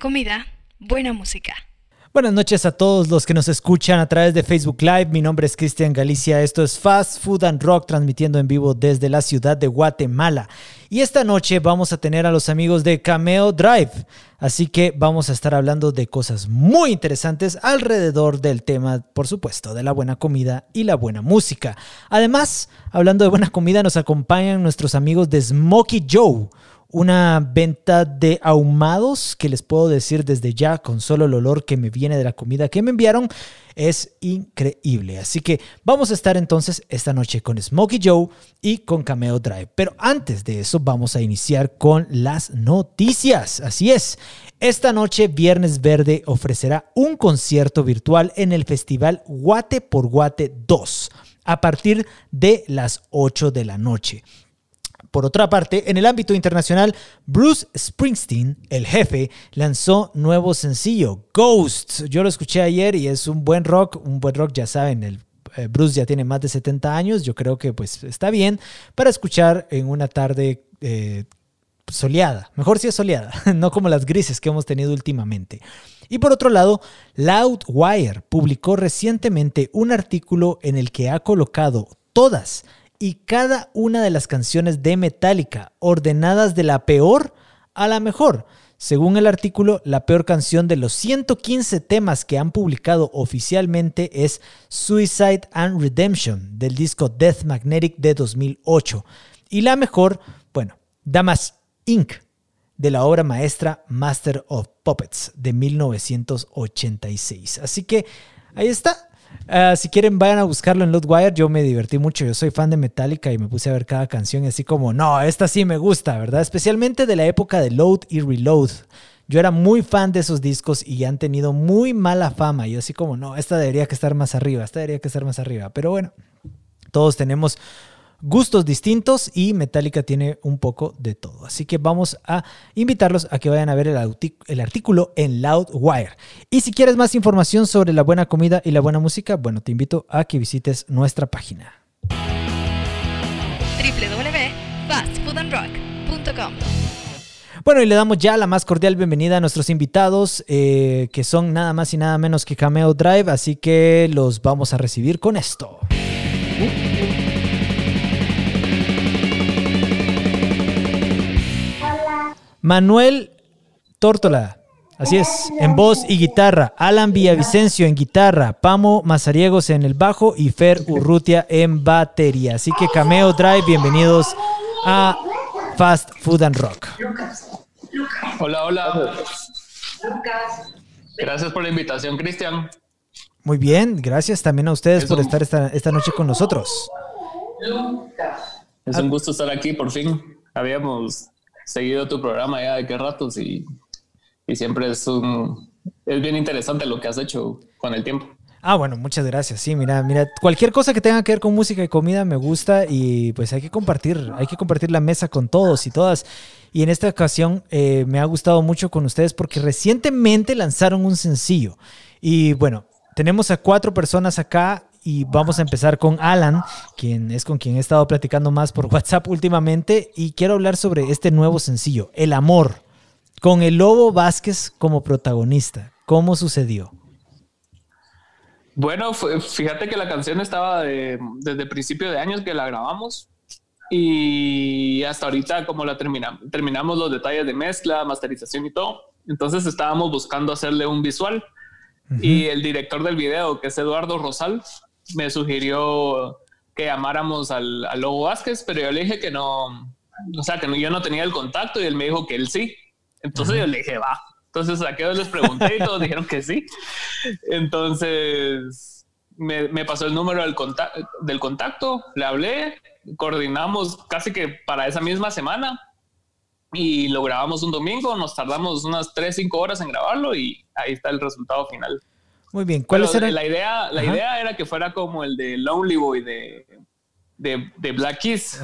Comida, buena música. Buenas noches a todos los que nos escuchan a través de Facebook Live. Mi nombre es Cristian Galicia. Esto es Fast Food and Rock transmitiendo en vivo desde la ciudad de Guatemala. Y esta noche vamos a tener a los amigos de Cameo Drive. Así que vamos a estar hablando de cosas muy interesantes alrededor del tema, por supuesto, de la buena comida y la buena música. Además, hablando de buena comida, nos acompañan nuestros amigos de Smokey Joe una venta de ahumados que les puedo decir desde ya con solo el olor que me viene de la comida que me enviaron es increíble. Así que vamos a estar entonces esta noche con Smokey Joe y con Cameo Drive. Pero antes de eso vamos a iniciar con las noticias. Así es. Esta noche Viernes Verde ofrecerá un concierto virtual en el festival Guate por Guate 2 a partir de las 8 de la noche. Por otra parte, en el ámbito internacional, Bruce Springsteen, el jefe, lanzó nuevo sencillo, Ghost. Yo lo escuché ayer y es un buen rock, un buen rock, ya saben, el eh, Bruce ya tiene más de 70 años, yo creo que pues está bien para escuchar en una tarde eh, soleada, mejor si es soleada, no como las grises que hemos tenido últimamente. Y por otro lado, Loudwire publicó recientemente un artículo en el que ha colocado todas y cada una de las canciones de Metallica, ordenadas de la peor a la mejor. Según el artículo, la peor canción de los 115 temas que han publicado oficialmente es Suicide and Redemption del disco Death Magnetic de 2008. Y la mejor, bueno, Damas Inc. de la obra maestra Master of Puppets de 1986. Así que ahí está, Ah, si quieren, vayan a buscarlo en Loadwire. Yo me divertí mucho. Yo soy fan de Metallica y me puse a ver cada canción así como, no, esta sí me gusta, ¿verdad? Especialmente de la época de Load y Reload. Yo era muy fan de esos discos y han tenido muy mala fama. Yo así como, no, esta debería que estar más arriba, esta debería que estar más arriba. Pero bueno, todos tenemos gustos distintos y Metallica tiene un poco de todo. Así que vamos a invitarlos a que vayan a ver el, artículo en Loudwire. Y si quieres más información sobre la buena comida y la buena música, bueno, te invito a que visites nuestra página. www.fastfoodandrock.com bueno, y le damos ya la más cordial bienvenida a nuestros invitados, eh, que son nada más y nada menos que Cameo Drive, así que los vamos a recibir con esto. Manuel Tórtola. Así es, en voz y guitarra. Alan Villavicencio en guitarra. Pamo Mazariegos en el bajo y Fer Urrutia en batería. Así que Cameo Drive, bienvenidos a Fast Food and Rock. Hola, hola. Gracias por la invitación, Cristian. Muy bien, gracias también a ustedes por estar esta, esta noche con nosotros. Es un gusto estar aquí, por fin. Habíamos seguido tu programa ya de qué ratos y, y siempre es un es bien interesante lo que has hecho con el tiempo. Ah, bueno, muchas gracias. Sí, mira, mira, cualquier cosa que tenga que ver con música y comida me gusta y pues hay que compartir, hay que compartir la mesa con todos y todas. Y en esta ocasión eh, me ha gustado mucho con ustedes porque recientemente lanzaron un sencillo. Y bueno, tenemos a cuatro personas acá y vamos a empezar con Alan, quien es con quien he estado platicando más por WhatsApp últimamente y quiero hablar sobre este nuevo sencillo, El Amor, con el Lobo Vázquez como protagonista. ¿Cómo sucedió? Bueno, fíjate que la canción estaba desde principio de años que la grabamos y hasta ahorita como la terminamos, terminamos los detalles de mezcla, masterización y todo. Entonces estábamos buscando hacerle un visual. Y el director del video, que es Eduardo Rosal, me sugirió que llamáramos al, Lobo Vázquez, pero yo le dije que no, o sea, que yo no tenía el contacto y él me dijo que él sí. Entonces yo le dije, va. Entonces a qué les pregunté y todos dijeron que sí. Entonces me, me pasó el número del, contacto, del contacto, le hablé, coordinamos casi que para esa misma semana y lo grabamos un domingo, nos tardamos unas 3, 5 horas en grabarlo y ahí está el resultado final. Muy bien. ¿Cuál es La idea, la idea era que fuera como el de Lonely Boy de, de, Black Keys.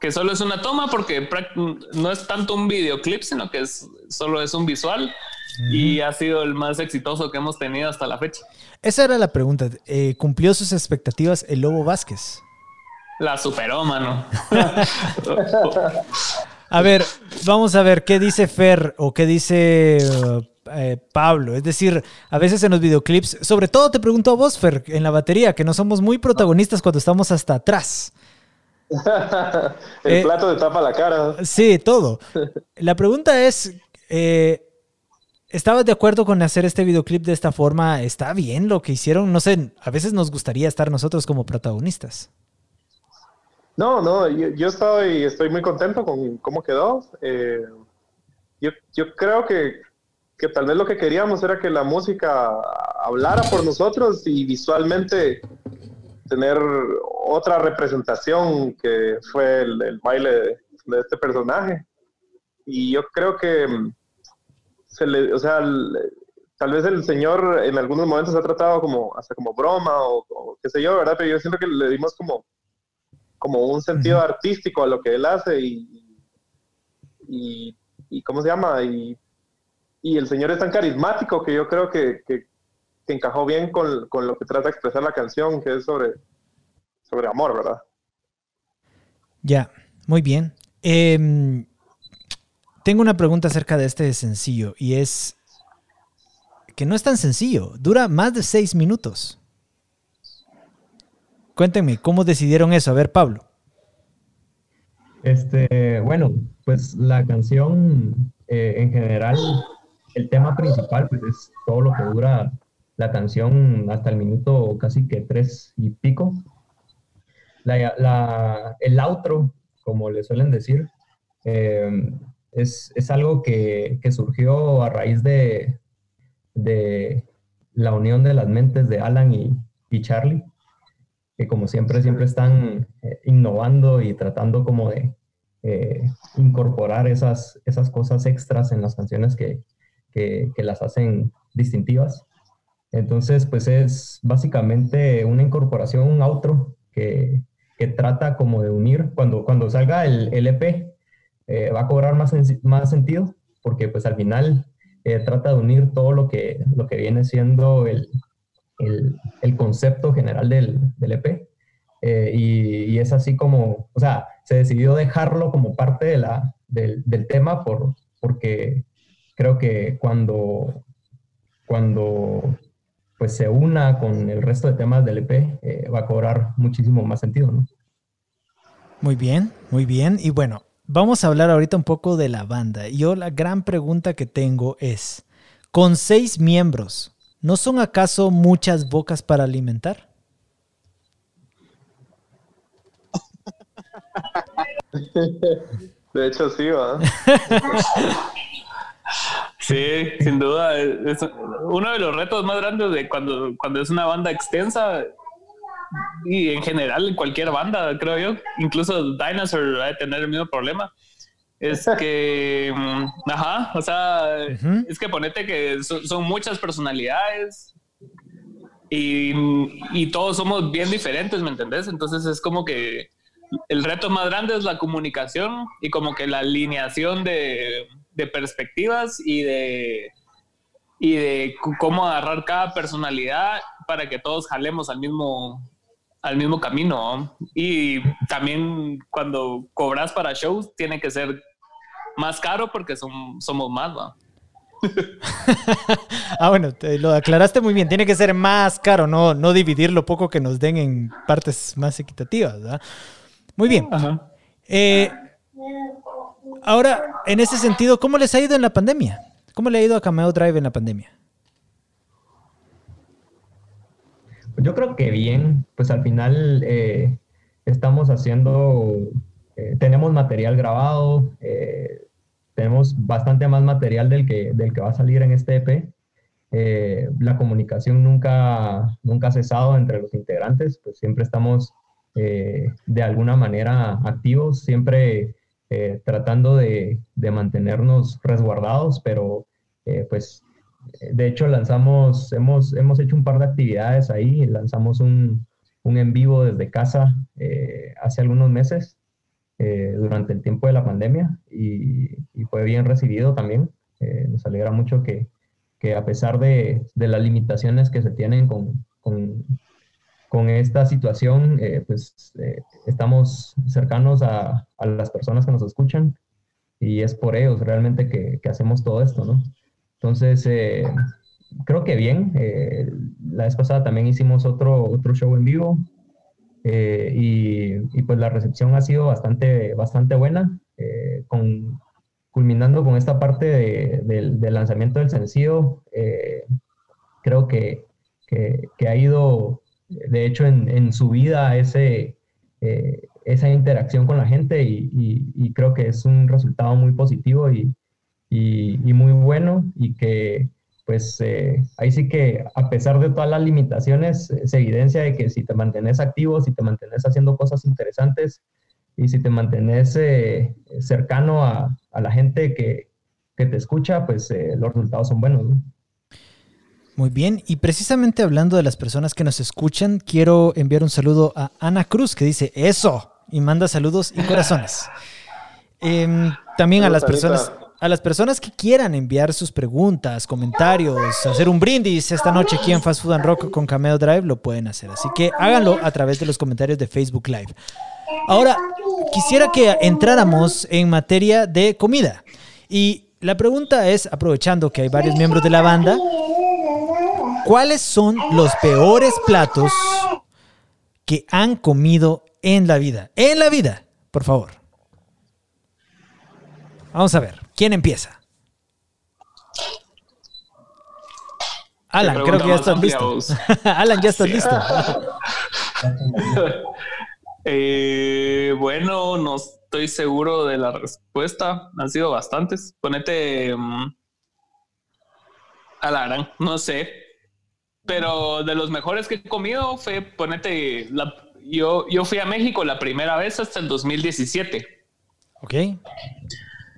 Que solo es una toma porque no es tanto un videoclip, sino que es, solo es un visual. Y ha sido el más exitoso que hemos tenido hasta la fecha. Esa era la pregunta. Eh, ¿Cumplió sus expectativas el Lobo Vázquez? La superó, mano. A ver, vamos a ver qué dice Fer o qué dice eh, Pablo. Es decir, a veces en los videoclips, sobre todo te pregunto a vos, Fer, en la batería, que no somos muy protagonistas cuando estamos hasta atrás. El eh, plato de tapa la cara. Sí, todo. La pregunta es, eh, ¿estabas de acuerdo con hacer este videoclip de esta forma? ¿Está bien lo que hicieron? No sé, a veces nos gustaría estar nosotros como protagonistas. No, no, yo, estoy, estoy muy contento con cómo quedó. Eh, yo, yo, creo que, que, tal vez lo que queríamos era que la música hablara por nosotros y visualmente tener otra representación que fue el, baile de, este personaje. Y yo creo que se le, o sea, tal vez el señor en algunos momentos ha tratado como hasta como broma o, o qué sé yo, ¿verdad? Pero yo siento que le dimos como como un sentido artístico a lo que él hace y, y, ¿cómo se llama? Y, y, el señor es tan carismático que yo creo que, que, encajó bien con, con, lo que trata de expresar la canción, que es sobre, sobre amor, ¿verdad? Ya, muy bien. Em, tengo una pregunta acerca de este sencillo y es que no es tan sencillo, dura más de seis minutos. Cuéntenme, ¿cómo decidieron eso? A ver, Pablo. Este, bueno, pues la canción eh, en general, el tema principal, pues es todo lo que dura la canción hasta el minuto casi que tres y pico. el outro, como le suelen decir, eh, es, algo que, surgió a raíz de, de, la unión de las mentes de Alan y, y Charlie que como siempre, siempre están eh, innovando y tratando como de eh, incorporar esas, esas cosas extras en las canciones que, que, las hacen distintivas. Entonces, pues es básicamente una incorporación, un outro que, que trata como de unir, cuando, cuando salga el, el EP, eh, va a cobrar más, más sentido, porque pues al final trata de unir todo lo que, lo que viene siendo el, el, el concepto general del, del EP. Eh, y, y, es así como, o sea, se decidió dejarlo como parte de la, del, del tema por, porque creo que cuando, cuando pues se una con el resto de temas del EP, eh, va a cobrar muchísimo más sentido, ¿no? Muy bien, muy bien. Y bueno, vamos a hablar ahorita un poco de la banda. Yo la gran pregunta que tengo es, con seis miembros, ¿No son acaso muchas bocas para alimentar? De hecho, sí, va. Sí, sin duda. Es uno de los retos más grandes de cuando, cuando es una banda extensa y en general cualquier banda, creo yo. Incluso Dinosaur va a tener el mismo problema es que, mm, ajá, o sea, es que ponete que son, muchas personalidades y, y, todos somos bien diferentes, ¿me entendés? Entonces es como que el reto más grande es la comunicación y como que la alineación de, de perspectivas y de, y de cómo agarrar cada personalidad para que todos jalemos al mismo, al mismo camino. Y también cuando cobras para shows, tiene que ser más caro porque somos más, ¿va? ah, bueno, lo aclaraste muy bien. Tiene que ser más caro, no, no dividir lo poco que nos den en partes más equitativas. ¿verdad? Muy bien. Eh, ahora, en ese sentido, ¿cómo les ha ido en la pandemia? ¿Cómo le ha ido a Cameo Drive en la pandemia? Yo creo que bien, pues al final eh, estamos haciendo, eh, tenemos material grabado, eh, tenemos bastante más material del que, del que va a salir en este EP. la comunicación nunca, nunca ha cesado entre los integrantes, pues siempre estamos de alguna manera activos, siempre tratando de, de, mantenernos resguardados, pero pues de hecho, lanzamos, hemos, hemos hecho un par de actividades ahí, lanzamos un, un en vivo desde casa eh, hace algunos meses, eh, durante el tiempo de la pandemia, y, fue bien recibido también. Eh, nos alegra mucho que, que a pesar de, de, las limitaciones que se tienen con, con esta situación, pues estamos cercanos a, a, las personas que nos escuchan y es por ellos realmente que, que hacemos todo esto, ¿no? Entonces, eh, creo que bien. Eh, la vez pasada también hicimos otro, otro show en vivo eh, y, y, pues la recepción ha sido bastante, bastante buena, con, culminando con esta parte de, del lanzamiento del sencillo. creo que, que, ha ido, de hecho, en, en su vida ese esa interacción con la gente y, creo que es un resultado muy positivo y, y muy bueno y que pues eh, ahí sí que a pesar de todas las limitaciones se evidencia de que si te mantienes activo, si te mantienes haciendo cosas interesantes y si te mantienes eh, cercano a, a, la gente que, que te escucha, pues eh, los resultados son buenos. ¿no? Muy bien, y precisamente hablando de las personas que nos escuchan, quiero enviar un saludo a Ana Cruz que dice eso y manda saludos y corazones. Em, también a las personas a las personas que quieran enviar sus preguntas, comentarios, hacer un brindis esta noche aquí en Fast Food and Rock con Cameo Drive, lo pueden hacer. Así que háganlo a través de los comentarios de Facebook Live. Ahora, quisiera que entráramos en materia de comida. Y la pregunta es, aprovechando que hay varios miembros de la banda, ¿cuáles son los peores platos que han comido en la vida. En la vida, por favor. Vamos a ver, ¿quién empieza? Alan, creo que ya estás listo. Alan, ya estás listo. Eh, bueno, no estoy seguro de la respuesta. Han sido bastantes. Ponete um, Alan, no sé. Pero de los mejores que he comido fue ponete la, yo, yo fui a México la primera vez hasta el 2017. Ok.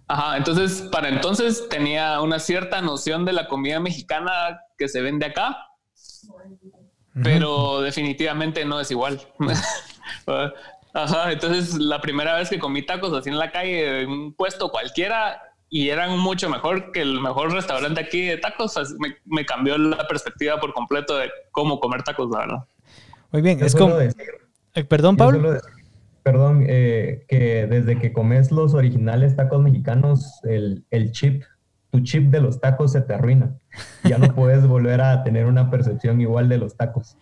Ajá, entonces para entonces tenía una cierta noción de la comida mexicana que se vende acá, pero definitivamente no es igual. Ajá, entonces la primera vez que comí tacos así en la calle, en un puesto cualquiera, y eran mucho mejor que el mejor restaurante aquí de tacos, me, me cambió la perspectiva por completo de cómo comer tacos, la verdad. Muy bien, es como... Eh, perdón, Pablo. perdón, eh, que desde que comes los originales tacos mexicanos, el, chip, tu chip de los tacos se te arruina. Ya no puedes volver a tener una percepción igual de los tacos.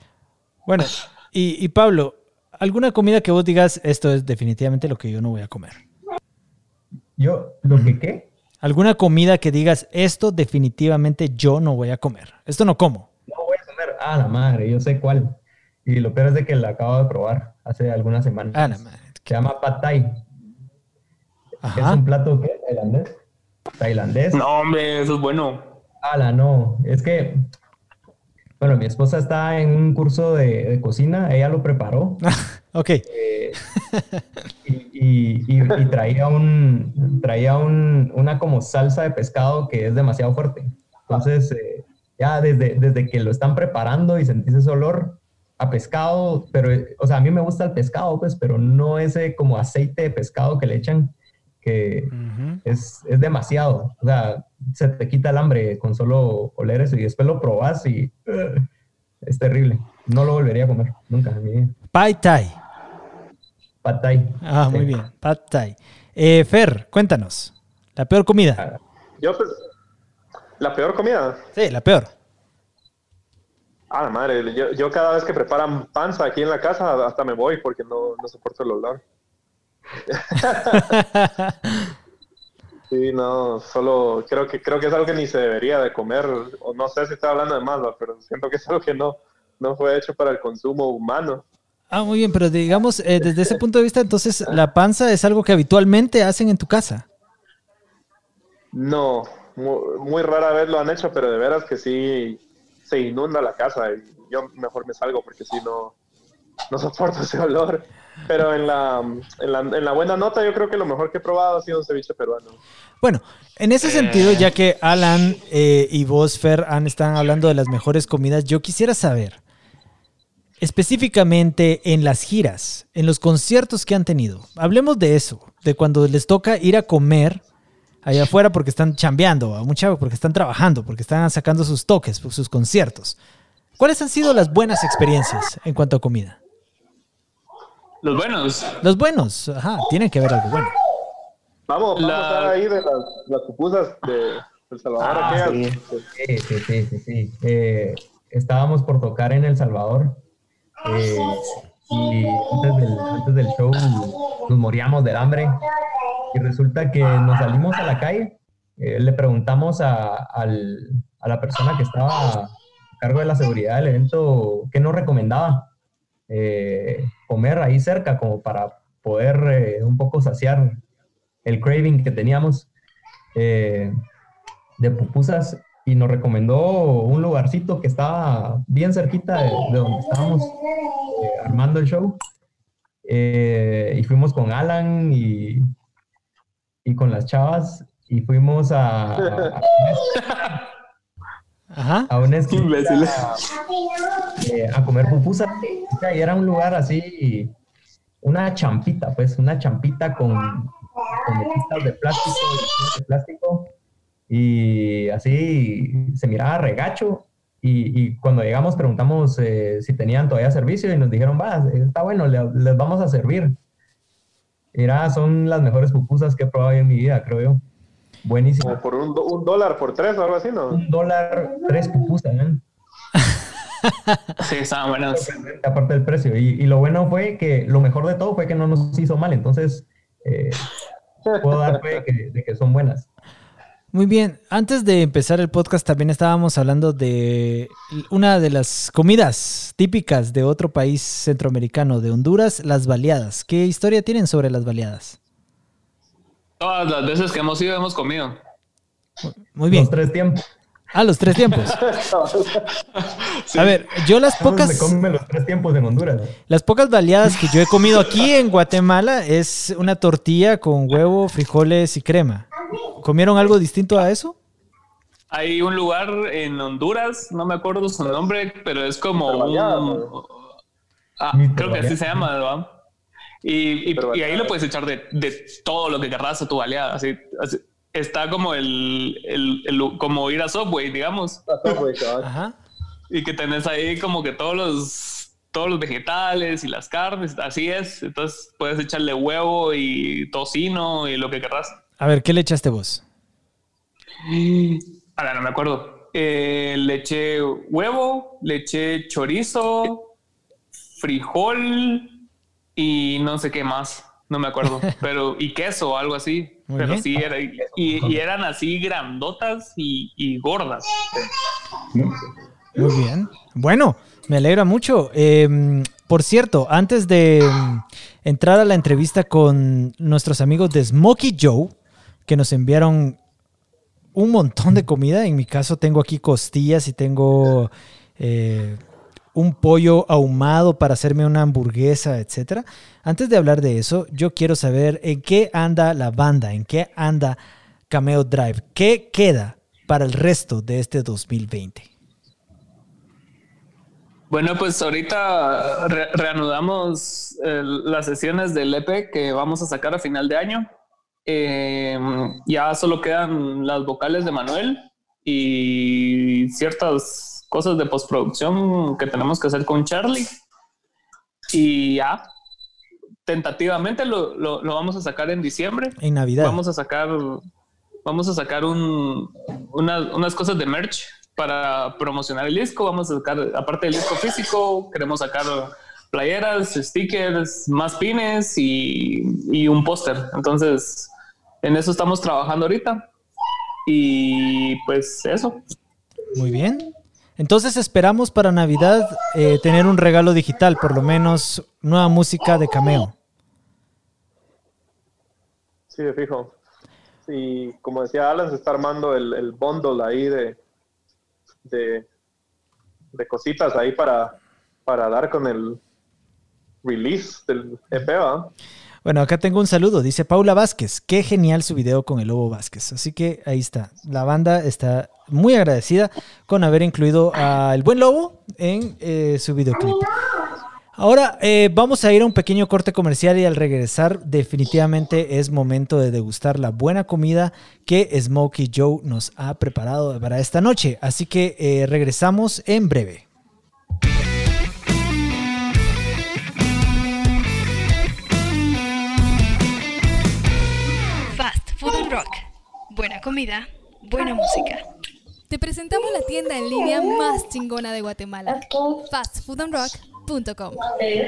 Bueno, y, Pablo, ¿alguna comida que vos digas, esto es definitivamente lo que yo no voy a comer? ¿Yo? ¿Lo que qué? ¿Alguna comida que digas, esto definitivamente yo no voy a comer? Esto no como. No voy a comer. Ah, la madre, yo sé cuál. Y lo peor es de que la acabo de probar hace algunas semanas. Ah, Se llama Pad Thai. ¿Es un plato qué? ¿Tailandés? ¿Tailandés? No, hombre, eso es bueno. Ala, no. Es que, bueno, mi esposa está en un curso de, cocina, ella lo preparó. ok. Eh, y, traía un, traía un, una como salsa de pescado que es demasiado fuerte. Entonces, eh, ya desde, desde que lo están preparando y sentís ese olor, a pescado, pero, o sea, a mí me gusta el pescado, pues, pero no ese como aceite de pescado que le echan, que es, es, demasiado. O sea, se te quita el hambre con solo oler eso y después lo probas y es terrible. No lo volvería a comer, nunca en mi vida. Pai Thai. Pad Thai. Ah, muy bien, Pad Thai. Eh, Fer, cuéntanos, la peor comida. Ah, yo, pues, la peor comida. Sí, la peor. Ah, la madre, yo, yo, cada vez que preparan panza aquí en la casa hasta me voy porque no, no soporto el olor. sí, no, solo creo que creo que es algo que ni se debería de comer, o no sé si estoy hablando de más, pero siento que es algo que no, no fue hecho para el consumo humano. Ah, muy bien, pero digamos, eh, desde ese punto de vista, entonces, ¿la panza es algo que habitualmente hacen en tu casa? No, muy, muy rara vez lo han hecho, pero de veras que sí, se inunda la casa y yo mejor me salgo porque si no, no soporto ese olor. Pero en la, en la, en, la, buena nota yo creo que lo mejor que he probado ha sido un ceviche peruano. Bueno, en ese sentido, ya que Alan eh, y vos, Fer, han, están hablando de las mejores comidas, yo quisiera saber, específicamente en las giras, en los conciertos que han tenido, hablemos de eso, de cuando les toca ir a comer allá afuera porque están chambeando, a mucha porque están trabajando, porque están sacando sus toques, sus conciertos. ¿Cuáles han sido las buenas experiencias en cuanto a comida? Los buenos. Los buenos, ajá, tienen que haber algo bueno. Vamos, vamos La- a estar ahí de las, las pupusas de El Salvador. Ah. Sí, sí, sí, sí, sí. Eh, estábamos por tocar en El Salvador eh, y antes del, antes del show nos moríamos del hambre y resulta que nos salimos a la calle, eh, le preguntamos a, al- a la persona que estaba a cargo de la seguridad del evento qué nos recomendaba eh, comer ahí cerca como para poder un poco saciar el craving que teníamos. De pupusas y nos recomendó un lugarcito que estaba bien cerquita de, de donde estábamos eh, armando el show. Eh, y fuimos con Alan y, y con las chavas y fuimos a, a, Ajá. a una esquina, eh, a comer pupusas. Y era un lugar así, una champita, pues, una champita con, con plástico, de plástico, y así se miraba regacho. Y, y cuando llegamos preguntamos eh, si tenían todavía servicio y nos dijeron, va, está bueno, le- les vamos a servir. Mira, son las mejores pupusas que he probado en mi vida, creo yo. Buenísimo. Como por un, do- un dólar por tres o algo así, ¿no? Un dólar, tres pupusas, ¿eh? Sí, estaban buenas. aparte del precio. Y, y lo bueno fue que, lo mejor de todo fue que no nos hizo mal, entonces eh, puedo dar fe de que, de que son buenas. Muy bien, antes de empezar el podcast también estábamos hablando de una de las comidas típicas de otro país centroamericano, de Honduras, las baleadas. ¿Qué historia tienen sobre las baleadas? Todas las veces que hemos ido hemos comido. Muy bien. Los tres tiempos. Ah, los tres tiempos. A ver, yo las ¿Cómo pocas... se comen los tres tiempos en Honduras? Las pocas baleadas que yo he comido aquí en Guatemala es una tortilla con huevo, frijoles y crema. ¿Comieron algo distinto a eso? Hay un lugar en Honduras, no me acuerdo su nombre, pero es como. Ah, Mister creo que así se llama, ¿verdad? Y, y- Pero y ahí le puedes echar de, de todo lo que querrás a tu baleada. Así, así- está como el, el- el- como ir a Subway, digamos, Ajá. y que tenés ahí como que todos los todos los vegetales y las carnes, así es. Entonces puedes echarle huevo y tocino y lo que querrás. A ver, ¿qué le echaste vos? Ahora no me acuerdo. Eh, le eché huevo, le eché chorizo, frijol y no sé qué más. No me acuerdo. Pero, y queso o algo así. Muy Pero bien. sí, era, y, y eran así grandotas y, y gordas. Muy bien. Bueno, me alegra mucho. Eh, por cierto, antes de mm, entrar a la entrevista con nuestros amigos de Smokey Joe, que nos enviaron un montón de comida. En mi caso tengo aquí costillas y tengo eh, un pollo ahumado para hacerme una hamburguesa, etcétera. Antes de hablar de eso, yo quiero saber en qué anda la banda, en qué anda Cameo Drive, qué queda para el resto de este 2020. Bueno, pues ahorita re- reanudamos eh, las sesiones del EP que vamos a sacar a final de año. Eh, ya solo quedan las vocales de Manuel y ciertas cosas de postproducción que tenemos que hacer con Charlie. Y ya, tentativamente lo, lo- lo vamos a sacar en diciembre. En Navidad. Vamos a sacar, vamos a sacar un, una- unas cosas de merch para promocionar el disco. Vamos a sacar, aparte del disco físico, queremos sacar playeras, stickers, más pines y, y un póster. Entonces, en eso estamos trabajando ahorita. Y pues eso. Muy bien. Entonces esperamos para Navidad eh, tener un regalo digital, por lo menos nueva música de cameo. Sí, de fijo. Y como decía Alan, se está armando el, el bundle ahí de, de, de cositas ahí para, para dar con el release del EP, ¿va? Bueno, acá tengo un saludo. Dice Paula Vázquez. Qué genial su video con el Lobo Vázquez. Así que ahí está. La banda está muy agradecida con haber incluido al buen Lobo en eh, su videoclip. Ahora eh, vamos a ir a un pequeño corte comercial y al regresar definitivamente es momento de degustar la buena comida que Smokey Joe nos ha preparado para esta noche. Así que eh, regresamos en breve. Buena comida, buena música. Te presentamos la tienda en línea más chingona de Guatemala, fastfoodandrock.com.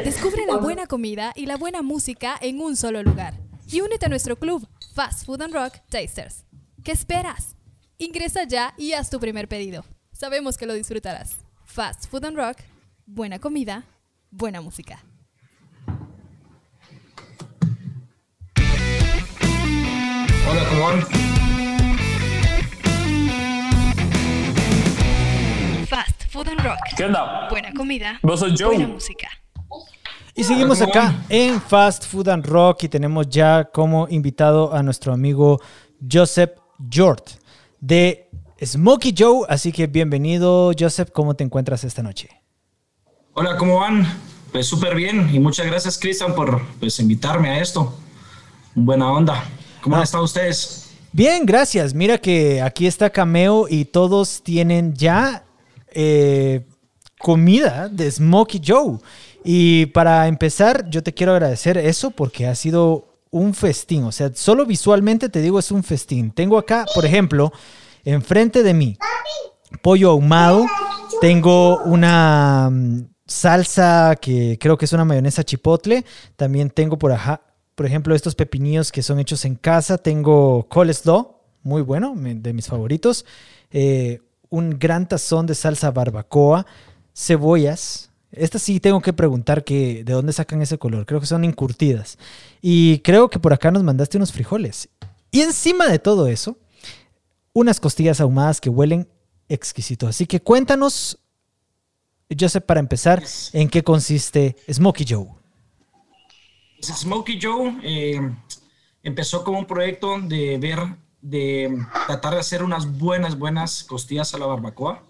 Descubre la buena comida y la buena música en un solo lugar. Y únete a nuestro club, Fast Food and Rock Tasters. ¿Qué esperas? Ingresa ya y haz tu primer pedido. Sabemos que lo disfrutarás. Fast Food and Rock, buena comida, buena música. Hola, ¿cómo van? Food and Rock. ¿Qué onda? Buena comida, Vos sos Joe. buena música. Y seguimos acá en Fast Food and Rock y tenemos ya como invitado a nuestro amigo Joseph Jort de Smokey Joe. Así que bienvenido, Joseph. ¿Cómo te encuentras esta noche? Hola, ¿cómo van? Pues súper bien y muchas gracias, Cristian, por pues, invitarme a esto. Buena onda. ¿Cómo Ah. han estado ustedes? Bien, gracias. Mira que aquí está Cameo y todos tienen ya eh, comida de Smokey Joe. Y para empezar, yo te quiero agradecer eso porque ha sido un festín. O sea, solo visualmente te digo es un festín. Tengo acá, por ejemplo, enfrente de mí, pollo ahumado. Tengo una mm, salsa que creo que es una mayonesa chipotle. También tengo por acá, por ejemplo, estos pepinillos que son hechos en casa. Tengo coleslaw, muy bueno, de mis favoritos. Eh, un gran tazón de salsa barbacoa, cebollas. Esta sí tengo que preguntar que, de dónde sacan ese color. Creo que son encurtidas. Y creo que por acá nos mandaste unos frijoles. Y encima de todo eso, unas costillas ahumadas que huelen exquisito. Así que cuéntanos, Joseph, para empezar, en qué consiste Smokey Joe. Pues, Smokey Joe eh, empezó como un proyecto de ver, de tratar de hacer unas buenas, buenas costillas a la barbacoa.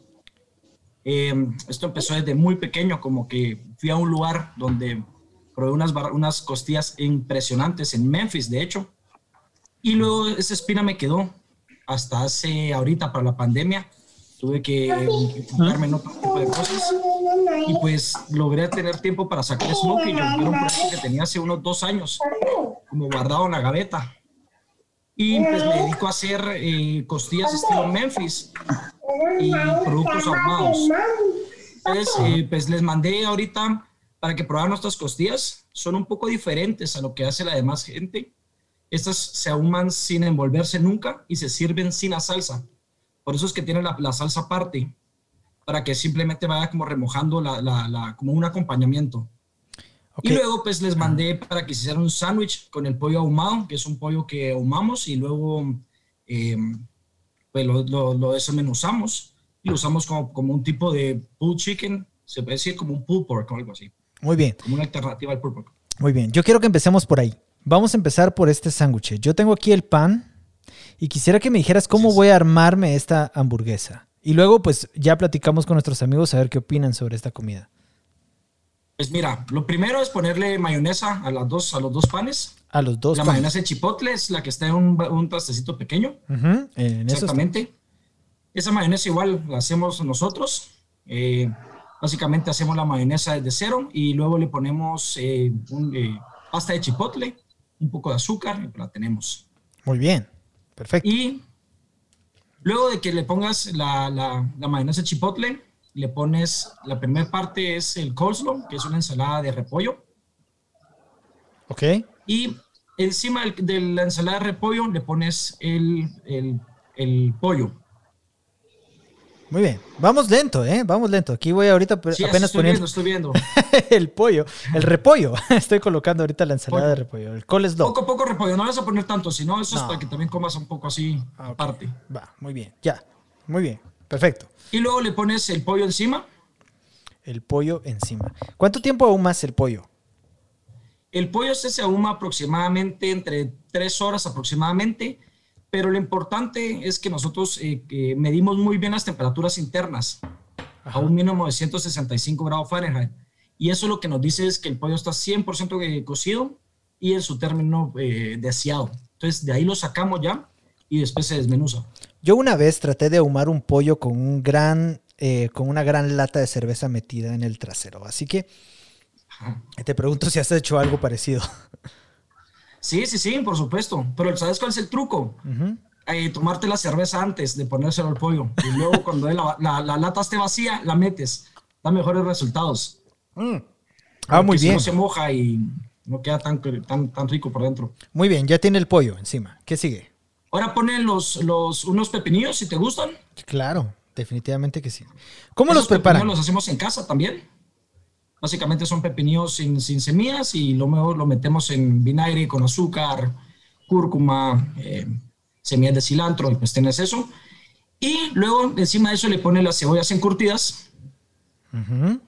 Eh, esto empezó desde muy pequeño, como que fui a un lugar donde probé unas, unas costillas impresionantes en Memphis, de hecho. Y luego esa espina me quedó hasta hace ahorita para la pandemia. Tuve que enfocarme en otro tipo de cosas y pues logré tener tiempo para sacar Smokey. Era un que tenía hace unos dos años, como guardado en la gaveta. Y pues me dedico a hacer eh, costillas estilo Memphis y productos ahumados. Entonces, eh, pues les mandé ahorita para que probaran nuestras costillas. Son un poco diferentes a lo que hace la demás gente. Estas se ahuman sin envolverse nunca y se sirven sin la salsa. Por eso es que tienen la, la salsa aparte, para que simplemente vaya como remojando la, la- la- como un acompañamiento. Y luego pues les mandé para que se hicieran un sándwich con el pollo ahumado, que es un pollo que ahumamos y luego eh, pues lo, lo, lo desmenuzamos y lo usamos como, como un tipo de pulled chicken, se puede decir como un pulled pork o algo así, Muy bien. como una alternativa al pulled pork. Muy bien, yo quiero que empecemos por ahí. Vamos a empezar por este sándwich. Yo tengo aquí el pan y quisiera que me dijeras cómo voy a armarme esta hamburguesa. Y luego, pues ya platicamos con nuestros amigos a ver qué opinan sobre esta comida. Pues mira, lo primero es ponerle mayonesa a, las dos, a los dos panes. A los dos la panes. mayonesa de chipotle es la que está en un, un trastecito pequeño. Ujú, en esos- Exactamente. Esa mayonesa igual la hacemos nosotros. Eh, básicamente hacemos la mayonesa desde cero y luego le ponemos eh, un, eh, pasta de chipotle, un poco de azúcar y la tenemos. Muy bien, perfecto. Y luego de que le pongas la, la, la mayonesa chipotle, le pones, la primera parte es el coleslaw, que es una ensalada de repollo. Ok, Y encima de la ensalada de repollo le pones el, el, el pollo. muy bien. Vamos lento, ¿eh? Vamos lento. Aquí voy ahorita Sí, apenas estoy poniendo viendo, estoy viendo. el pollo, el repollo. Estoy colocando ahorita la ensalada de repollo, el coleslaw. Poco a poco repollo, no vas a poner tanto, sino eso es para que también comas un poco así Ah, aparte. Va, muy bien, ya. Muy bien, perfecto. Y luego le pones el pollo encima. El pollo encima. ¿Cuánto tiempo ahumas el pollo? El pollo este se ahuma aproximadamente entre tres horas aproximadamente, pero lo importante es que nosotros eh, que medimos muy bien las temperaturas internas a un mínimo de 165 grados Fahrenheit. Y eso lo que nos dice es que el pollo está 100% que- cocido y en su término eh, deseado. Entonces de ahí lo sacamos ya y después se desmenuza. Yo una vez traté de ahumar un pollo con un gran, eh, con una gran lata de cerveza metida en el trasero. Así que te pregunto si has hecho algo parecido. Sí, sí, sí, por supuesto. Pero ¿sabes cuál es el truco? Eh, tomarte la cerveza antes de ponérselo al pollo. Y luego cuando la, la- la lata esté vacía, la metes. Da mejores resultados. Ah, muy si bien. no se moja y no queda tan, tan, tan rico por dentro. Muy bien, ya tiene el pollo encima. ¿Qué sigue? Ahora ponen los, los, unos pepinillos si te gustan. Claro, definitivamente que sí. ¿Cómo Esos los preparan? los hacemos en casa también. Básicamente son pepinillos sin, sin semillas y lo lo metemos en vinagre con azúcar, cúrcuma, eh, semillas de cilantro y pues tienes eso. Y luego encima de eso le ponen las cebollas encurtidas,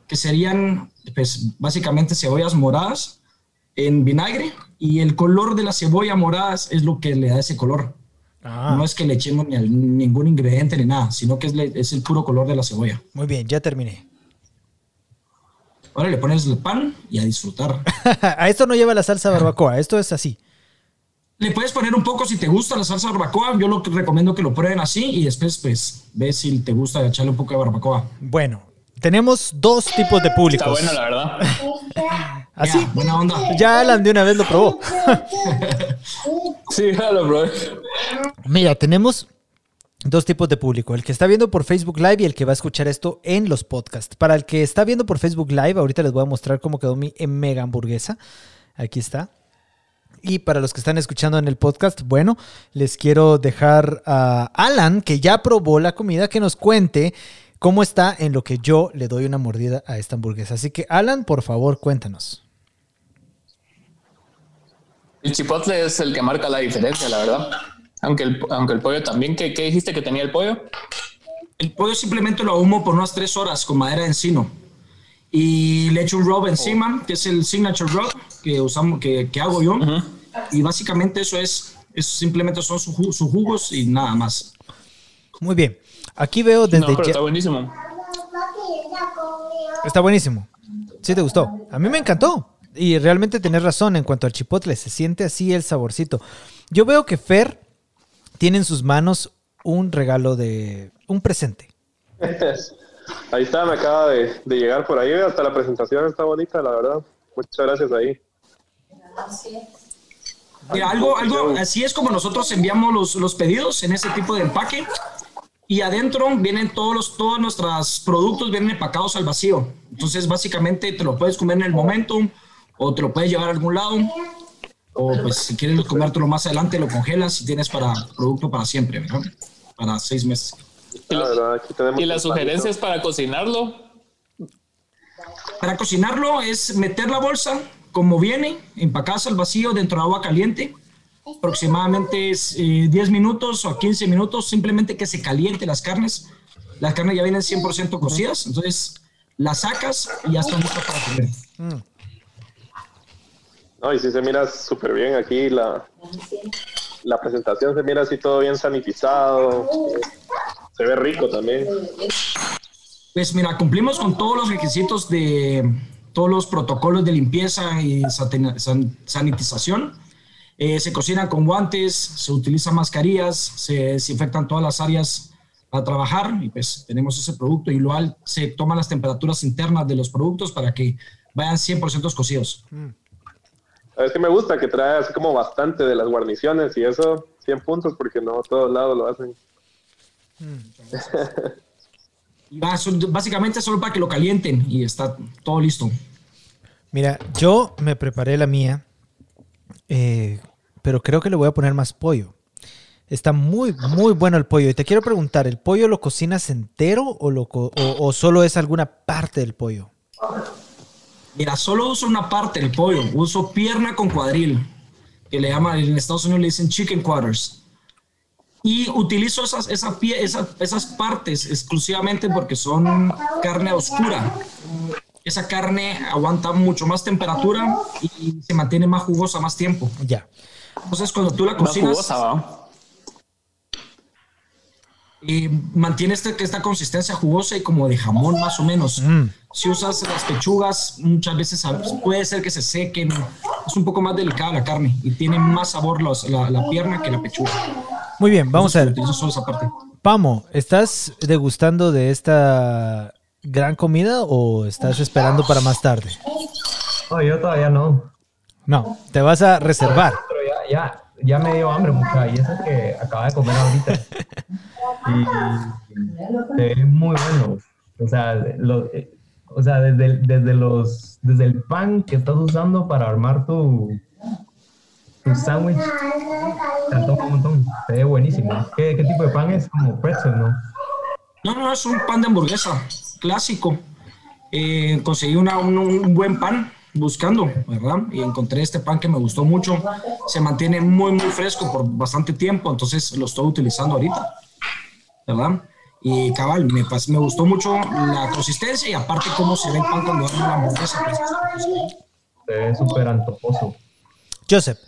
que serían pues básicamente cebollas moradas en vinagre y el color de la cebolla moradas es lo que le da ese color. Ah, No es que le echemos ni al- ningún ingrediente ni nada, sino que es, le- es el puro color de la cebolla. muy bien, ya terminé. Ahora le pones el pan y a disfrutar. a esto no lleva la salsa barbacoa, esto es así. Le puedes poner un poco si te gusta la salsa barbacoa. Yo lo que recomiendo que lo prueben así y después, pues, ves si te gusta echarle un poco de barbacoa. Bueno, tenemos dos tipos de públicos. Está bueno, la verdad. Así. Ya, buena onda. Ya Alan de una vez lo probó. Sí, déjalo, bro. Mira, tenemos dos tipos de público. El que está viendo por Facebook Live y el que va a escuchar esto en los podcasts. Para el que está viendo por Facebook Live, ahorita les voy a mostrar cómo quedó mi mega hamburguesa. Aquí está. Y para los que están escuchando en el podcast, bueno, les quiero dejar a Alan, que ya probó la comida, que nos cuente cómo está en lo que yo le doy una mordida a esta hamburguesa. Así que, Alan, por favor, cuéntanos. El chipotle es el que marca la diferencia, la verdad. Aunque el, aunque el pollo también. ¿Qué, qué dijiste que tenía el pollo? El pollo simplemente lo ahumo por unas tres horas con madera de encino. Y le echo un rub encima, que es el signature rub que usamos, que, que hago yo. Y básicamente eso es, es simplemente son sus ju- sus jugos y nada más. Muy bien. Aquí veo desde no, pero ya- está buenísimo. Está buenísimo. ¿Sí te gustó? A mí me encantó. Y realmente tenés razón en cuanto al chipotle. Se siente así el saborcito. Yo veo que Fer tiene en sus manos un regalo de... un presente. Ahí está, me acaba de, de llegar por ahí. Hasta la presentación está bonita, la verdad. Muchas gracias ahí. Mira, algo, algo así es como nosotros enviamos los, los pedidos en ese tipo de empaque. Y adentro vienen todos los, todos nuestros productos vienen empacados al vacío. Entonces, básicamente te lo puedes comer en el momento o te lo puedes llevar a algún lado. O pues si quieres comértelo más adelante, lo congelas y tienes para producto para siempre, ¿verdad? Para seis meses. Y, La aquí tenemos y las sugerencias para cocinarlo. Para cocinarlo es meter la bolsa como viene, empacadas al vacío dentro de agua caliente. Aproximadamente es, eh, 10 minutos o 15 minutos, simplemente que se caliente las carnes. Las carnes ya vienen 100% cocidas, entonces las sacas y ya están listas para comer. No, y sí se mira súper bien aquí la, la presentación, se mira así todo bien sanitizado, se ve rico también. Pues mira, cumplimos con todos los requisitos de todos los protocolos de limpieza y sanitización. Eh, se cocinan con guantes, se utilizan mascarillas, se desinfectan todas las áreas a trabajar y pues tenemos ese producto. Igual se toman las temperaturas internas de los productos para que vayan 100% cocidos. Es que me gusta que trae así como bastante de las guarniciones y eso, 100 puntos, porque no todos lados lo hacen. Y va, son- básicamente solo para que lo calienten y está todo listo. Mira, yo me preparé la mía, eh, pero creo que le voy a poner más pollo. Está muy, muy bueno el pollo. Y te quiero preguntar, ¿el pollo lo cocinas entero o, lo co- o, o solo es alguna parte del pollo? Mira, solo uso una parte del pollo. Uso pierna con cuadril, que le llaman, en Estados Unidos le dicen chicken quarters. Y utilizo esas, esa pie- esa- esas partes exclusivamente porque son carne oscura. Esa carne aguanta mucho más temperatura y se mantiene más jugosa más tiempo. Ya. Entonces, cuando tú la Más cocinas, jugosa, ¿va? Eh, mantiene este- esta consistencia jugosa y como de jamón más o menos. Si usas las pechugas, muchas veces puede ser que se sequen. Es un poco más delicada la carne y tiene más sabor los- la, la pierna que la pechuga. Muy bien, vamos a ver. Utilizo solo esa parte. Pamo, ¿estás degustando de esta gran comida o estás esperando para más tarde? No, yo todavía no. No, te vas a reservar. Pero ya, ya, ya me dio hambre mucha y eso que acaba de comer ahorita. Y se ve muy bueno. O sea, lo, o sea desde, desde, los, desde el pan que estás usando para armar tu, tu sándwich, te antoja un montón. Se ve buenísimo. ¿Qué, ¿Qué, tipo de pan es? Como pretzel, ¿no? No, no, es un pan de hamburguesa clásico. Eh, conseguí una, un, un buen pan buscando, ¿verdad? Y encontré este pan que me gustó mucho. Se mantiene muy, muy fresco por bastante tiempo, entonces lo estoy utilizando ahorita, ¿verdad? Y cabal, me, me gustó mucho la consistencia y aparte cómo se ve el pan cuando hago la hamburguesa. Pues, se ve súper antojoso. Joseph,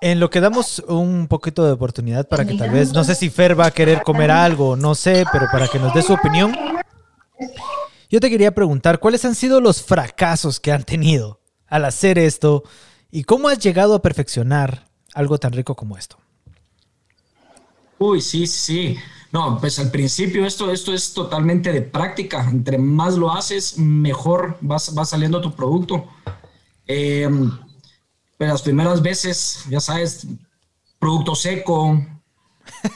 en lo que damos un poquito de oportunidad para que tal vez, no sé si Fer va a querer comer algo, no sé, pero para que nos dé su opinión. Yo te quería preguntar, ¿cuáles han sido los fracasos que han tenido al hacer esto y cómo has llegado a perfeccionar algo tan rico como esto? Uy, sí, sí. No, pues al principio esto, esto es totalmente de práctica. Entre más lo haces, mejor va, va saliendo tu producto. Eh, pero las primeras veces, ya sabes, producto seco,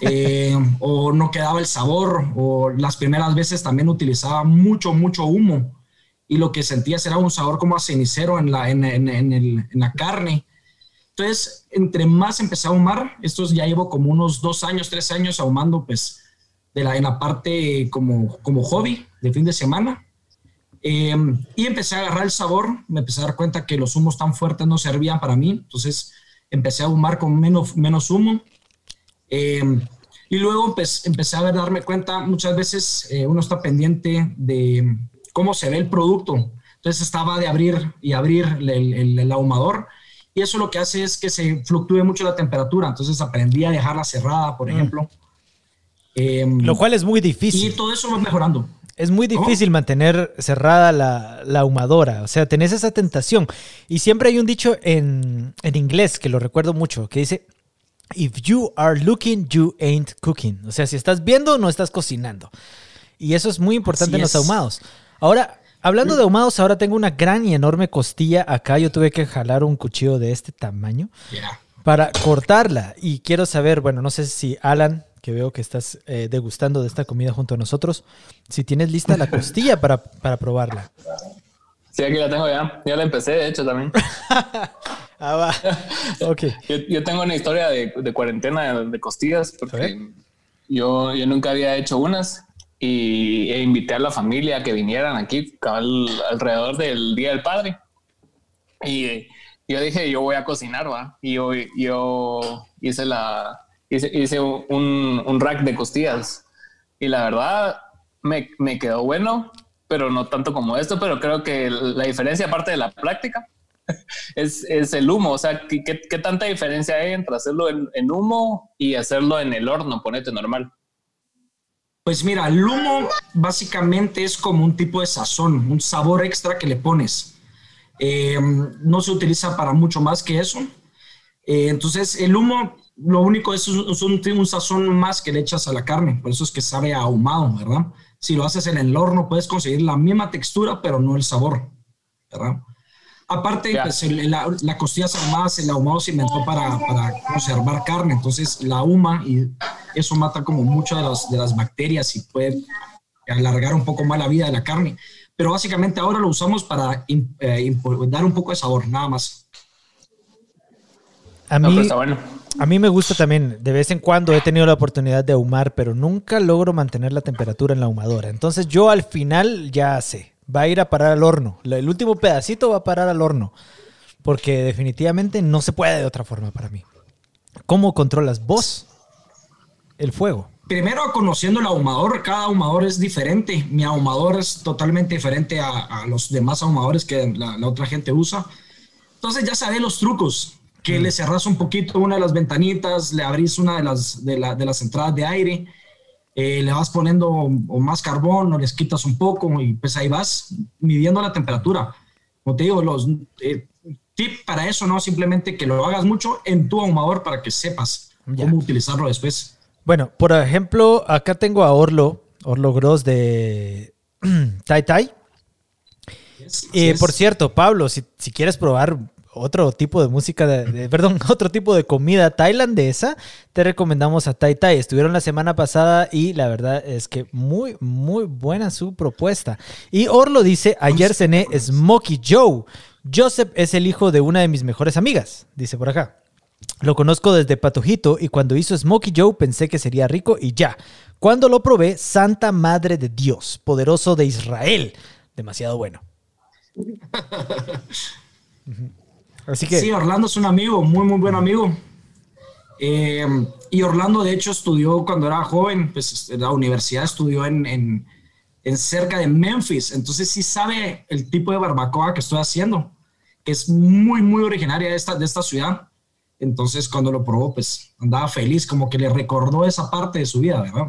eh, o no quedaba el sabor, o las primeras veces también utilizaba mucho, mucho humo, y lo que sentías era un sabor como a cenicero en la, en, en, en, el, la carne. Entonces, entre más empecé a ahumar, esto ya llevo como unos dos años, tres años ahumando, pues, de la, en la parte como, como hobby de fin de semana. Eh, y empecé a agarrar el sabor, me empecé a dar cuenta que los humos tan fuertes no servían para mí, entonces empecé a ahumar con menos, menos humo eh, y luego pues, empecé a darme cuenta, muchas veces eh, uno está pendiente de cómo se ve el producto. Entonces estaba de abrir y abrir el, el, ahumador y eso lo que hace es que se fluctúe mucho la temperatura. Entonces aprendí a dejarla cerrada, por mm. ejemplo. Eh, lo cual es muy difícil. Y todo eso va mejorando. Es muy difícil mantener cerrada la, la, ahumadora, o sea, tenés esa tentación. Y siempre hay un dicho en, en inglés que lo recuerdo mucho, que dice, If you are looking, you ain't cooking. O sea, si estás viendo, no estás cocinando. Y eso es muy importante Así en los ahumados. Ahora, hablando de ahumados, ahora tengo una gran y enorme costilla acá. Yo tuve que jalar un cuchillo de este tamaño yeah. para cortarla. Y quiero saber, bueno, no sé si Alan, que veo que estás eh, degustando de esta comida junto a nosotros, si tienes lista la costilla para, para probarla. Sí, aquí la tengo ya. Ya la empecé, de hecho, también. Ah, va. Ok. yo, yo, tengo una historia de, de cuarentena de, costillas porque yo, yo nunca había hecho unas y e invité a la familia a que vinieran aquí al, alrededor del Día del Padre. Y yo dije, yo voy a cocinar, va. Y yo, yo hice la hice, hice un, un, rack de costillas y la verdad me, me quedó bueno, pero no tanto como esto, pero creo que la diferencia aparte de la práctica es, es, el humo. O sea, ¿qué, ¿qué, tanta diferencia hay entre hacerlo en, en, humo y hacerlo en el horno, ponete normal? Pues mira, el humo básicamente es como un tipo de sazón, un sabor extra que le pones. Eh, no se utiliza para mucho más que eso. Eh, entonces, el humo, lo único es, es un, un, sazón más que le echas a la carne, por eso es que sabe ahumado, ¿verdad? Si lo haces en el horno, puedes conseguir la misma textura, pero no el sabor, ¿verdad? Aparte, yeah. pues, el, la, la, costilla ahumadas, el ahumado se inventó para, para, conservar carne, entonces la ahuma y eso mata como muchas de las, de las bacterias y puede alargar un poco más la vida de la carne. Pero básicamente ahora lo usamos para eh, dar un poco de sabor, nada más. A mí, no, bueno. a mí me gusta también, de vez en cuando he tenido la oportunidad de ahumar, pero nunca logro mantener la temperatura en la ahumadora. Entonces yo al final ya sé, va a ir a parar al horno. El último pedacito va a parar al horno. Porque definitivamente no se puede de otra forma para mí. ¿Cómo controlas vos el fuego? Primero, conociendo el ahumador, cada ahumador es diferente. Mi ahumador es totalmente diferente a, a los demás ahumadores que la, la, otra gente usa. Entonces ya sabes los trucos, que mm. le cerras un poquito una de las ventanitas, le abrís una de las, de, la, de las entradas de aire, eh, le vas poniendo o más carbón o les quitas un poco y pues ahí vas midiendo la temperatura. Como te digo, los eh, tip para eso no simplemente que lo hagas mucho en tu ahumador para que sepas ya. cómo utilizarlo después. Bueno, por ejemplo, acá tengo a Orlo, Orlo Gross de Tai Tai. Yes, eh, por cierto, Pablo, si, si, quieres probar otro tipo de música, de, de- perdón, otro tipo de comida tailandesa, te recomendamos a Tai Tai. Estuvieron la semana pasada y la verdad es que muy, muy buena su propuesta. Y Orlo dice, ayer cené Smokey Joe. Joseph es el hijo de una de mis mejores amigas, dice por acá. Lo conozco desde Patojito y cuando hizo Smokey Joe pensé que sería rico y ya. Cuando lo probé, Santa Madre de Dios, poderoso de Israel. Demasiado bueno. Así que... Sí, Orlando es un amigo, muy, muy buen amigo. Eh, y Orlando, de hecho, estudió cuando era joven, pues en la universidad estudió en, en, en cerca de Memphis. Entonces sí sabe el tipo de barbacoa que estoy haciendo, que es muy, muy originaria de esta, de esta ciudad. Entonces cuando lo probó, pues andaba feliz, como que le recordó esa parte de su vida, ¿verdad?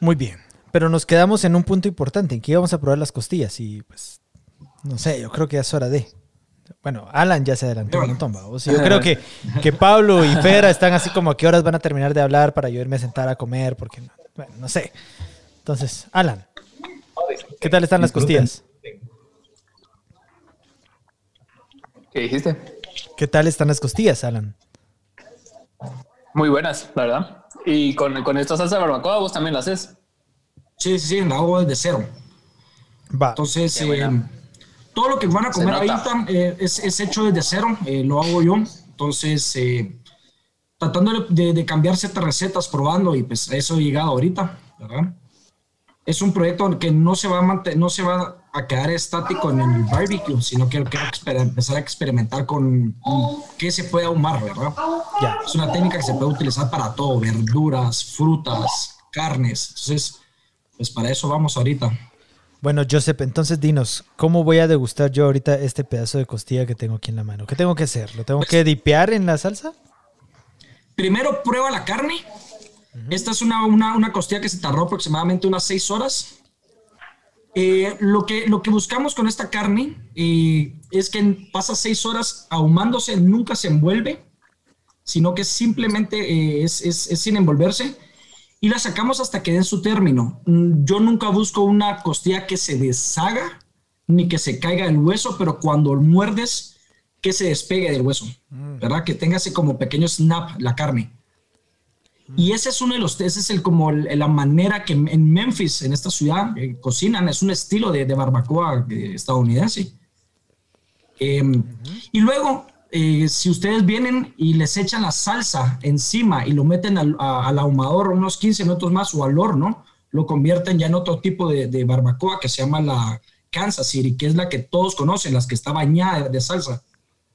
Muy bien. Pero nos quedamos en un punto importante, en que íbamos a probar las costillas y pues, no sé, yo creo que ya es hora de... Bueno, Alan ya se adelantó un montón, vamos. Yo creo que, que Pablo y Fera están así como a qué horas van a terminar de hablar para yo irme a sentar a comer, porque, no- bueno, no sé. Entonces, Alan, ¿qué tal están las costillas? ¿Qué dijiste? ¿Qué tal están las costillas, Alan? Muy buenas, la verdad. Y con, con esta salsa de barbacoa vos también la haces. Sí, sí, sí, la hago desde cero. Va. Entonces, eh, todo lo que van a comer nota. ahorita eh, es, es hecho desde cero, eh, lo hago yo. Entonces, eh, tratando de, de cambiar ciertas recetas, probando, y pues a eso he llegado ahorita, ¿verdad? Es un proyecto que no se va a, mante- no se va a quedar estático en el barbecue, sino que quiero empezar a experimentar con, con qué se puede ahumar, ¿verdad? Ya. Es una técnica que se puede utilizar para todo, verduras, frutas, carnes. Entonces, pues para eso vamos ahorita. Bueno, Joseph, entonces dinos, ¿cómo voy a degustar yo ahorita este pedazo de costilla que tengo aquí en la mano? ¿Qué tengo que hacer? ¿Lo tengo que dipear en la salsa? Primero prueba la carne. Esta es una, una, una costilla que se tardó aproximadamente unas seis horas. Eh, lo, que, lo que buscamos con esta carne eh, es que pasa seis horas ahumándose, nunca se envuelve, sino que simplemente eh, es, es- es sin envolverse y la sacamos hasta que den su término. Mm, Yo nunca busco una costilla que se deshaga ni que se caiga el hueso, pero cuando muerdes, que se despegue del hueso, ¿verdad? Que tenga así como pequeño snap la carne. Y ese es uno de los, ese es el, como el- la manera que en Memphis, en esta ciudad, eh, cocinan, es un estilo de, de barbacoa eh, estadounidense. Eh, Y luego, eh, si ustedes vienen y les echan la salsa encima y lo meten al, a- al ahumador unos 15 minutos más o al horno, lo convierten ya en otro tipo de, de barbacoa que se llama la Kansas City, que es la que todos conocen, las que está bañada de, salsa.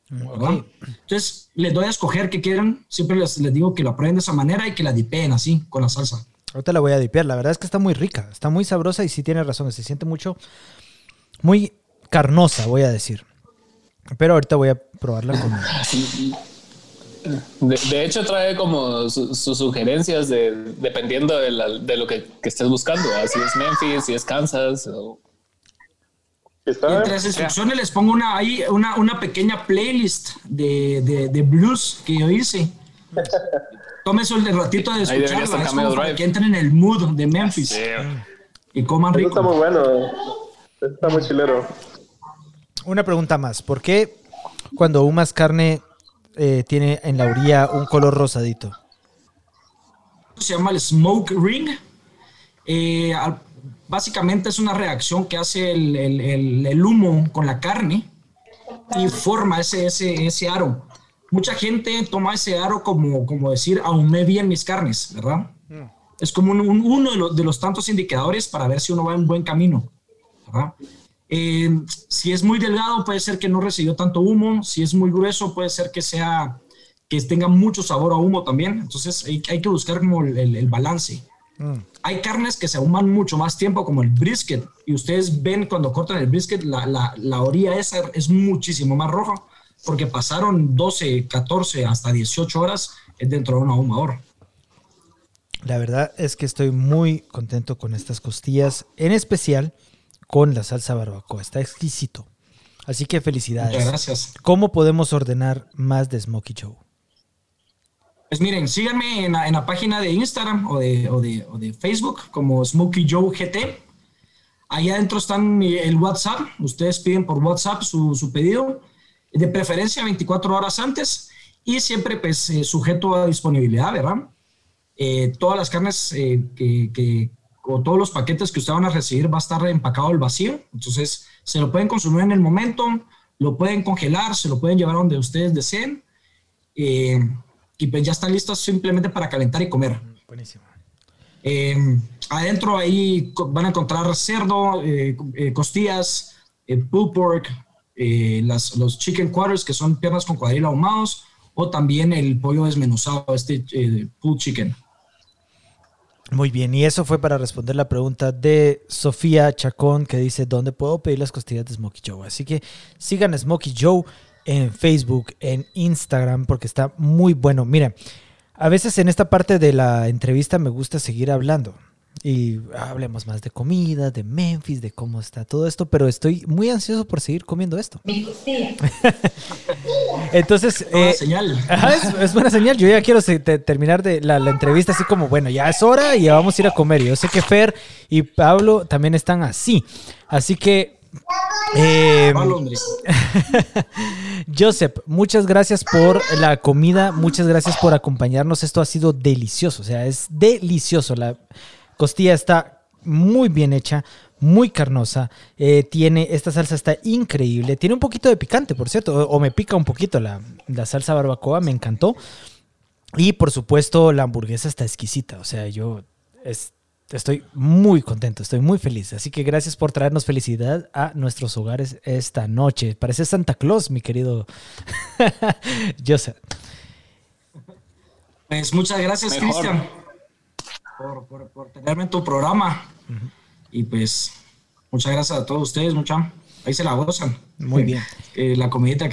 ¿verdad? Entonces, les doy a escoger qué quieren. Siempre les, les digo que lo prueben de esa manera y que la dipeen así, con la salsa. Ahorita la voy a dipear. La verdad es que está muy rica, está muy sabrosa y sí tiene razón, se siente mucho, muy carnosa, voy a decir. Pero ahorita voy a probarla con... De, de hecho, trae como su- sus sugerencias de, dependiendo de, la- de lo que, que estés buscando. Si es Memphis, si es Kansas. o- entre las instrucciones les pongo una, ahí una, una pequeña playlist de, de, de blues que yo hice. Tómense el ratito de escucharla. es como para que entren en el mood de Memphis y coman Eso está muy rico. bueno. Eso Está muy chilero. Una pregunta más. ¿Por qué cuando humas carne eh, tiene en la orilla un color rosadito? Se llama el smoke ring. Eh, básicamente es una reacción que hace el, el- el- el humo con la carne y forma ese, ese, ese aro. Mucha gente toma ese aro como, como decir, ahumé bien mis carnes, ¿verdad? Es como un- un- uno de los, de los tantos indicadores para ver si uno va en buen camino, ¿verdad? Eh, si es muy delgado, puede ser que no recibió tanto humo. Si es muy grueso, puede ser que sea que tenga mucho sabor a humo también. Entonces hay, hay que buscar como el, el- el balance. Hay carnes que se ahuman mucho más tiempo, como el brisket, y ustedes ven cuando cortan el brisket, la, la, la orilla esa es muchísimo más roja, porque pasaron 12, 14, hasta 18 horas dentro de un ahumador. La verdad es que estoy muy contento con estas costillas, en especial con la salsa barbacoa. Está exquisito. Así que felicidades. Muchas gracias. ¿Cómo podemos ordenar más de Smokey Joe? Pues miren, síganme en la, en la página de Instagram o de, o de- o de Facebook como Smokey Joe GT. Ahí adentro están el WhatsApp. Ustedes piden por WhatsApp su, su pedido de preferencia 24 horas antes y siempre pues eh, sujeto a disponibilidad, ¿verdad? Eh, todas las carnes eh, que, que, o todos los paquetes que ustedes van a recibir va a estar empacado al vacío, entonces se lo pueden consumir en el momento, lo pueden congelar, se lo pueden llevar donde ustedes deseen y pues ya están listos simplemente para calentar y comer. Buenísimo. adentro ahí van a encontrar cerdo, costillas, pulled pork, las, los chicken quarters, que son piernas con cuadril ahumados, o también el pollo desmenuzado, este eh, pulled chicken. Muy bien, y eso fue para responder la pregunta de Sofía Chacón que dice, ¿dónde puedo pedir las costillas de Smokey Joe? Así que sigan a Smokey Joe en Facebook, en Instagram, porque está muy bueno. Mira, a veces en esta parte de la entrevista me gusta seguir hablando y hablemos más de comida, de Memphis, de cómo está todo esto, pero estoy muy ansioso por seguir comiendo esto. Entonces, eh, señal. es, buena señal. Yo ya quiero terminar de la, entrevista así como, bueno, ya es hora y ya vamos a ir a comer. Yo sé que Fer y Pablo también están así. Así que... Eh, Joseph, muchas gracias por la comida, muchas gracias por acompañarnos. Esto ha sido delicioso, o sea, es delicioso. La, Costilla está muy bien hecha, muy carnosa. Eh, tiene, esta salsa está increíble. Tiene un poquito de picante, por cierto, o, me pica un poquito la, salsa barbacoa, me encantó. Y por supuesto, la hamburguesa está exquisita. O sea, yo estoy muy contento, estoy muy feliz. Así que gracias por traernos felicidad a nuestros hogares esta noche. Parece Santa Claus, mi querido Joseph. Pues muchas gracias, Cristian por, tenerme en tu programa. Y pues, muchas gracias a todos ustedes, mucha. Ahí se la gozan. Muy bien. la comidita.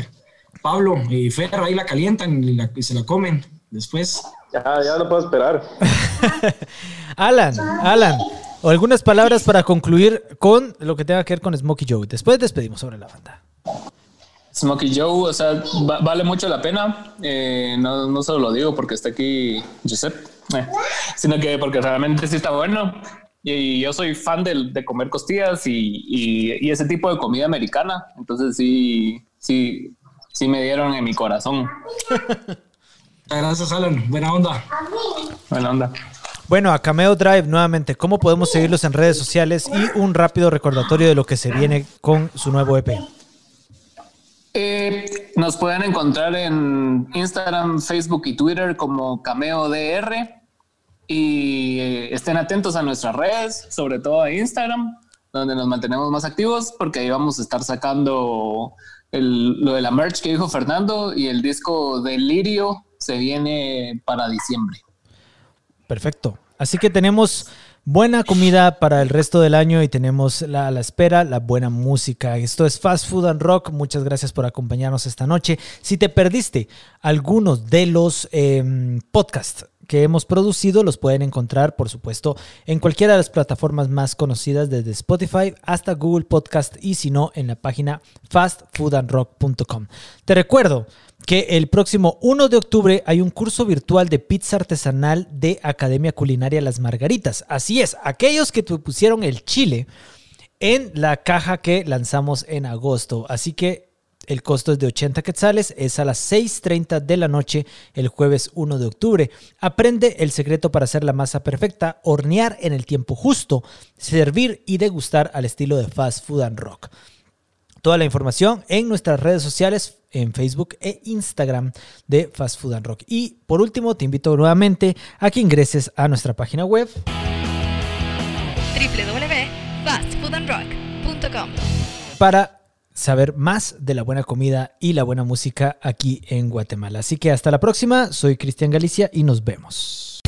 Pablo y Fer ahí la calientan y, se la comen después. Ya, ya no puedo esperar. Alan, Alan, algunas palabras para concluir con lo que tenga que ver con Smokey Joe. Después despedimos sobre la banda. Smokey Joe, o sea, vale mucho la pena. Eh, no, no solo lo digo porque está aquí Giuseppe eh, sino que porque realmente sí está bueno. Y yo soy fan de, de comer costillas y, y, ese tipo de comida americana. Entonces sí, sí, sí me dieron en mi corazón. Gracias, Alan. Buena onda. Buena onda. Bueno, a Cameo Drive nuevamente, ¿cómo podemos seguirlos en redes sociales y un rápido recordatorio de lo que se viene con su nuevo EP? Eh, nos pueden encontrar en Instagram, Facebook y Twitter como Cameo DR y eh, estén atentos a nuestras redes, sobre todo a Instagram, donde nos mantenemos más activos porque ahí vamos a estar sacando lo de la merch que dijo Fernando y el disco de Lirio se viene para diciembre. Perfecto. Así que tenemos buena comida para el resto del año y tenemos la, a la espera la buena música. Esto es Fast Food and Rock. Muchas gracias por acompañarnos esta noche. Si te perdiste algunos de los eh, podcasts que hemos producido los pueden encontrar, por supuesto, en cualquiera de las plataformas más conocidas, desde Spotify hasta Google Podcast y si no, en la página fastfoodandrock.com. Te recuerdo que el próximo 1 de octubre hay un curso virtual de pizza artesanal de Academia Culinaria Las Margaritas. Así es, aquellos que pusieron el chile en la caja que lanzamos en agosto. Así que el costo es de 80 quetzales, es a las 6.30 de la noche el jueves 1 de octubre. Aprende el secreto para hacer la masa perfecta, hornear en el tiempo justo, servir y degustar al estilo de Fast Food and Rock. Toda la información en nuestras redes sociales, en Facebook e Instagram de Fast Food and Rock. Y por último, te invito nuevamente a que ingreses a nuestra página web www.fastfoodandrock.com para saber más de la buena comida y la buena música aquí en Guatemala. Así que hasta la próxima, soy Cristian Galicia y nos vemos.